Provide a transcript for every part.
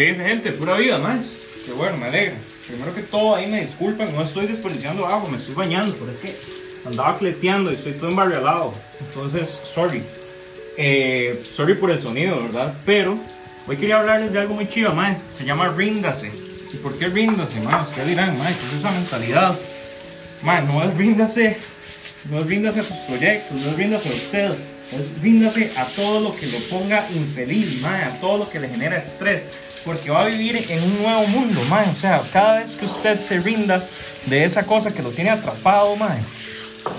¿Qué dice gente? Pura vida, más. Qué bueno, me alegra. Primero que todo, ahí me disculpan, no estoy desperdiciando agua, me estoy bañando, pero es que andaba cleteando y estoy todo embarrialado. Entonces, sorry. Eh, sorry por el sonido, ¿verdad? Pero hoy quería hablarles de algo muy chido, más. Se llama ríndase. ¿Y por qué ríndase, más? Ustedes dirán, más, ¿qué es esa mentalidad? Más, no es ríndase, no es ríndase a sus proyectos, no es ríndase a usted. Es ríndase a todo lo que lo ponga infeliz, más, a todo lo que le genera estrés porque va a vivir en un nuevo mundo, man. O sea, cada vez que usted se rinda de esa cosa que lo tiene atrapado, man,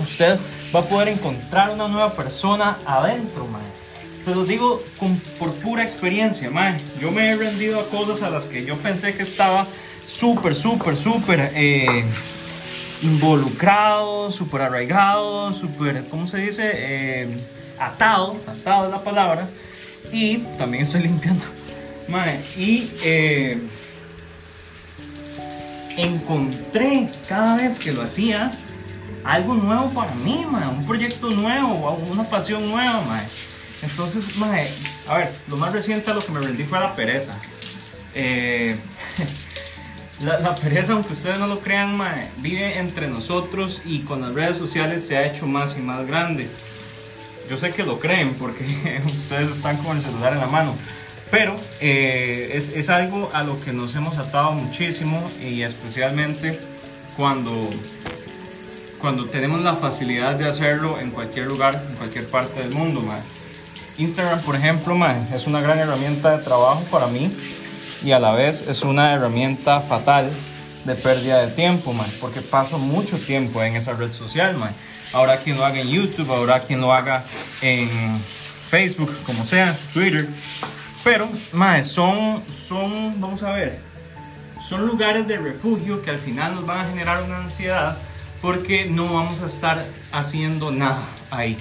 usted va a poder encontrar una nueva persona adentro, man. Te lo digo con, por pura experiencia, man. Yo me he rendido a cosas a las que yo pensé que estaba súper, súper, súper eh, involucrado, súper arraigado, súper, ¿cómo se dice? Eh, atado, atado es la palabra. Y también estoy limpiando y eh, encontré cada vez que lo hacía algo nuevo para mí, un proyecto nuevo, una pasión nueva. Entonces, a ver, lo más reciente a lo que me rendí fue la pereza. Eh, la, pereza, aunque ustedes no lo crean, vive entre nosotros y con las redes sociales se ha hecho más y más grande. Yo sé que lo creen porque ustedes están con el celular en la mano. Pero eh, es, algo a lo que nos hemos atado muchísimo y especialmente cuando, cuando tenemos la facilidad de hacerlo en cualquier lugar, en cualquier parte del mundo. Instagram, por ejemplo, es una gran herramienta de trabajo para mí y a la vez es una herramienta fatal de pérdida de tiempo, porque paso mucho tiempo en esa red social. Ahora quien lo haga en YouTube, ahora quien lo haga en Facebook, como sea, Twitter, pero, más son, son, vamos a ver, son lugares de refugio que al final nos van a generar una ansiedad porque no vamos a estar haciendo nada ahí.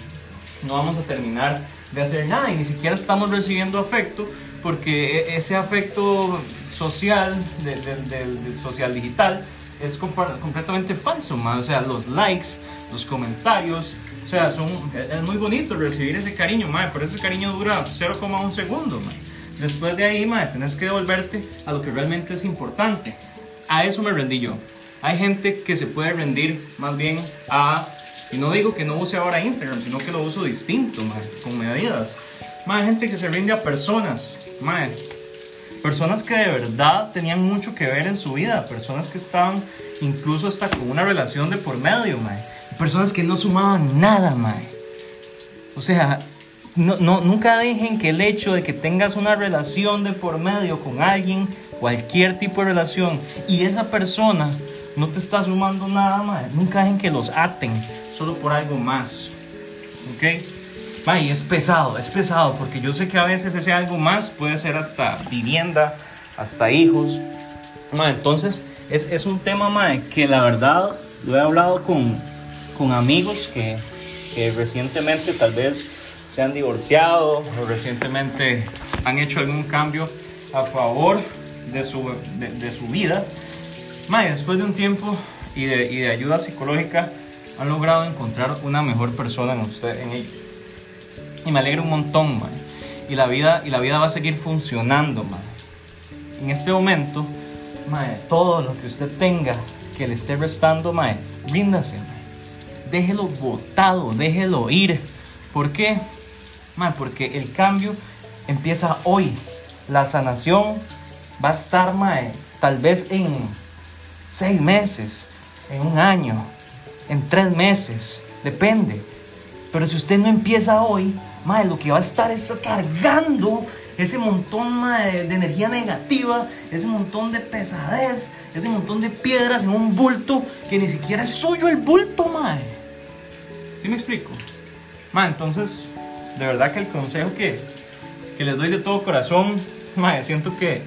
No vamos a terminar de hacer nada y ni siquiera estamos recibiendo afecto porque e, ese afecto social, del social digital, es completamente falso, más. O sea, los likes, los comentarios, o sea, son, es muy bonito recibir ese cariño, más, pero ese cariño dura 0,1 segundo, más. Después de ahí, madre, tenés que devolverte a lo que realmente es importante. A eso me rendí yo. Hay gente que se puede rendir más bien a, y no digo que no use ahora Instagram, sino que lo uso distinto, madre, con medidas. Más gente que se rinde a personas, madre, personas que de verdad tenían mucho que ver en su vida, personas que estaban incluso hasta con una relación de por medio, madre. personas que no sumaban nada, madre. O sea, no, no, nunca dejen que el hecho de que tengas una relación de por medio con alguien, cualquier tipo de relación, y esa persona no te está sumando nada más, nunca dejen que los aten solo por algo más. ¿Ok? Y es pesado, es pesado, porque yo sé que a veces ese algo más puede ser hasta vivienda, hasta hijos. entonces, es, un tema más que la verdad lo he hablado con, con amigos que, recientemente tal vez se han divorciado o recientemente han hecho algún cambio a favor de su, de, su vida, después de un tiempo y de, y de, ayuda psicológica han logrado encontrar una mejor persona en usted, en ellos. Y me alegra un montón, Y la vida, y la vida va a seguir funcionando, En este momento, todo lo que usted tenga que le esté restando, mae, ríndase, Déjelo botado, déjelo ir. ¿Por qué? porque el cambio empieza hoy. La sanación va a estar, mae, tal vez en seis meses, en un año, en tres meses, depende. Pero si usted no empieza hoy, mae, lo que va a estar es cargando ese montón de, energía negativa, ese montón de pesadez, ese montón de piedras en un bulto que ni siquiera es suyo el bulto, mae. ¿Sí me explico? Mae, entonces de verdad que el consejo que, que les doy de todo corazón, mae, siento que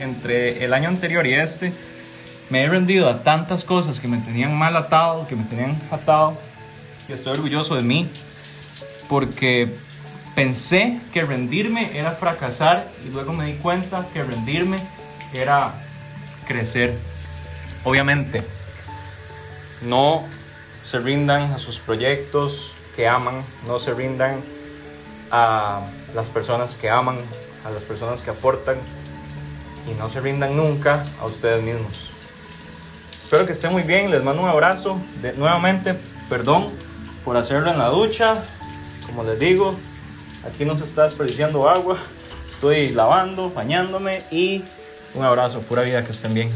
entre el año anterior y este, me he rendido a tantas cosas que me tenían mal atado, que me tenían atado, y estoy orgulloso de mí, porque pensé que rendirme era fracasar y luego me di cuenta que rendirme era crecer. Obviamente, no se rindan a sus proyectos que aman, no se rindan a las personas que aman, a las personas que aportan. y no se rindan nunca a ustedes mismos. Espero que estén muy bien, les mando un abrazo. De, nuevamente, perdón por hacerlo en la ducha. Como les digo, aquí no se está desperdiciando agua. Estoy lavando, bañándome y un abrazo, pura vida, que estén bien.